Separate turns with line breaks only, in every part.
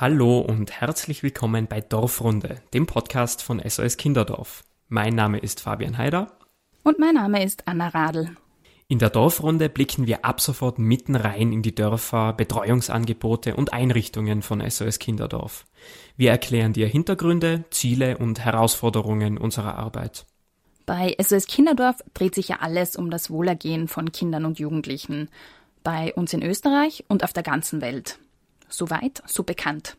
Hallo und herzlich willkommen bei Dorfrunde, dem Podcast von SOS Kinderdorf. Mein Name ist Fabian Haider.
Und mein Name ist Anna Radl.
In der Dorfrunde blicken wir ab sofort mitten rein in die Dörfer, Betreuungsangebote und Einrichtungen von SOS Kinderdorf. Wir erklären dir Hintergründe, Ziele und Herausforderungen unserer Arbeit.
Bei SOS Kinderdorf dreht sich ja alles um das Wohlergehen von Kindern und Jugendlichen. Bei uns in Österreich und auf der ganzen Welt. So weit, so bekannt.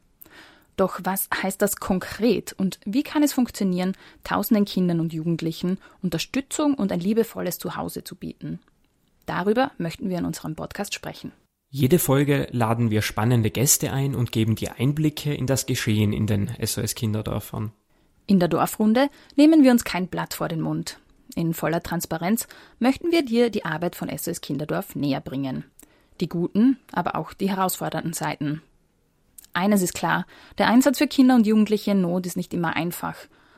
Doch was heißt das konkret und wie kann es funktionieren, tausenden Kindern und Jugendlichen Unterstützung und ein liebevolles Zuhause zu bieten? Darüber möchten wir in unserem Podcast sprechen.
Jede Folge laden wir spannende Gäste ein und geben dir Einblicke in das Geschehen in den SOS Kinderdörfern.
In der Dorfrunde nehmen wir uns kein Blatt vor den Mund. In voller Transparenz möchten wir dir die Arbeit von SOS Kinderdorf näher bringen. Die guten, aber auch die herausfordernden Seiten. Eines ist klar, der Einsatz für Kinder und Jugendliche in Not ist nicht immer einfach.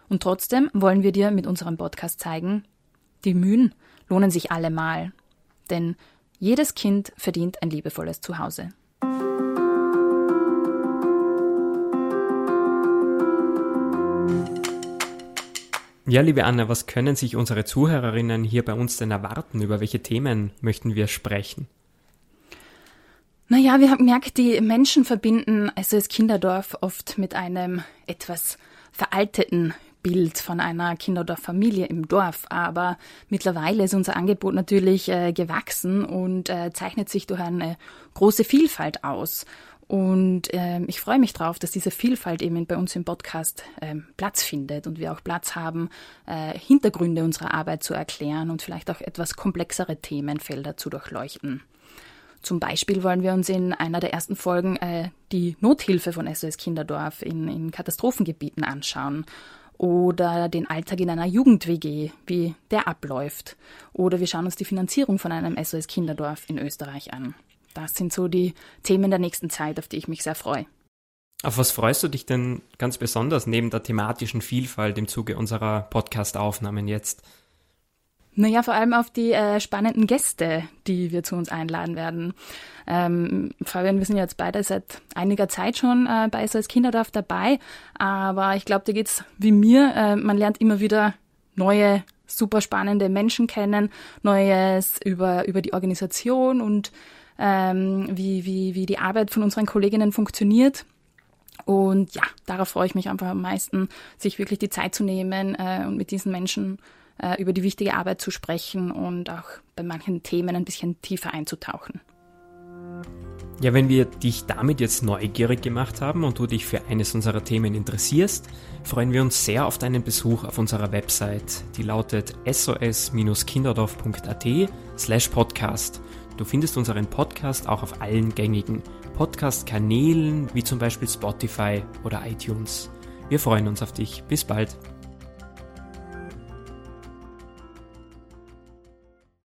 Und trotzdem wollen wir dir mit unserem Podcast zeigen, die Mühen lohnen sich allemal. Denn jedes Kind verdient ein liebevolles Zuhause.
Ja, liebe Anna, was können sich unsere Zuhörerinnen hier bei uns denn erwarten? Über welche Themen möchten wir sprechen?
Naja, wir haben gemerkt, die Menschen verbinden also das Kinderdorf oft mit einem etwas veralteten Bild von einer Kinderdorffamilie im Dorf, aber mittlerweile ist unser Angebot natürlich äh, gewachsen und äh, zeichnet sich durch eine große Vielfalt aus. Und äh, ich freue mich darauf, dass diese Vielfalt eben bei uns im Podcast äh, Platz findet und wir auch Platz haben, äh, Hintergründe unserer Arbeit zu erklären und vielleicht auch etwas komplexere Themenfelder zu durchleuchten. Zum Beispiel wollen wir uns in einer der ersten Folgen äh, die Nothilfe von SOS Kinderdorf in, in Katastrophengebieten anschauen oder den Alltag in einer Jugend-WG, wie der abläuft. Oder wir schauen uns die Finanzierung von einem SOS Kinderdorf in Österreich an. Das sind so die Themen der nächsten Zeit, auf die ich mich sehr freue.
Auf was freust du dich denn ganz besonders neben der thematischen Vielfalt im Zuge unserer Podcast-Aufnahmen jetzt?
Naja, vor allem auf die äh, spannenden Gäste, die wir zu uns einladen werden. Ähm, Fabian, wir sind jetzt beide seit einiger Zeit schon äh, bei SOS Kinderdorf dabei, aber ich glaube, dir geht's wie mir. Äh, man lernt immer wieder neue, super spannende Menschen kennen, Neues über, über die Organisation und ähm, wie, wie, wie die Arbeit von unseren Kolleginnen funktioniert. Und ja, darauf freue ich mich einfach am meisten, sich wirklich die Zeit zu nehmen äh, und mit diesen Menschen äh, über die wichtige Arbeit zu sprechen und auch bei manchen Themen ein bisschen tiefer einzutauchen.
Ja, wenn wir dich damit jetzt neugierig gemacht haben und du dich für eines unserer Themen interessierst, freuen wir uns sehr auf deinen Besuch auf unserer Website. Die lautet sos-kinderdorf.at slash podcast. Du findest unseren Podcast auch auf allen gängigen Podcast-Kanälen wie zum Beispiel Spotify oder iTunes. Wir freuen uns auf dich. Bis bald.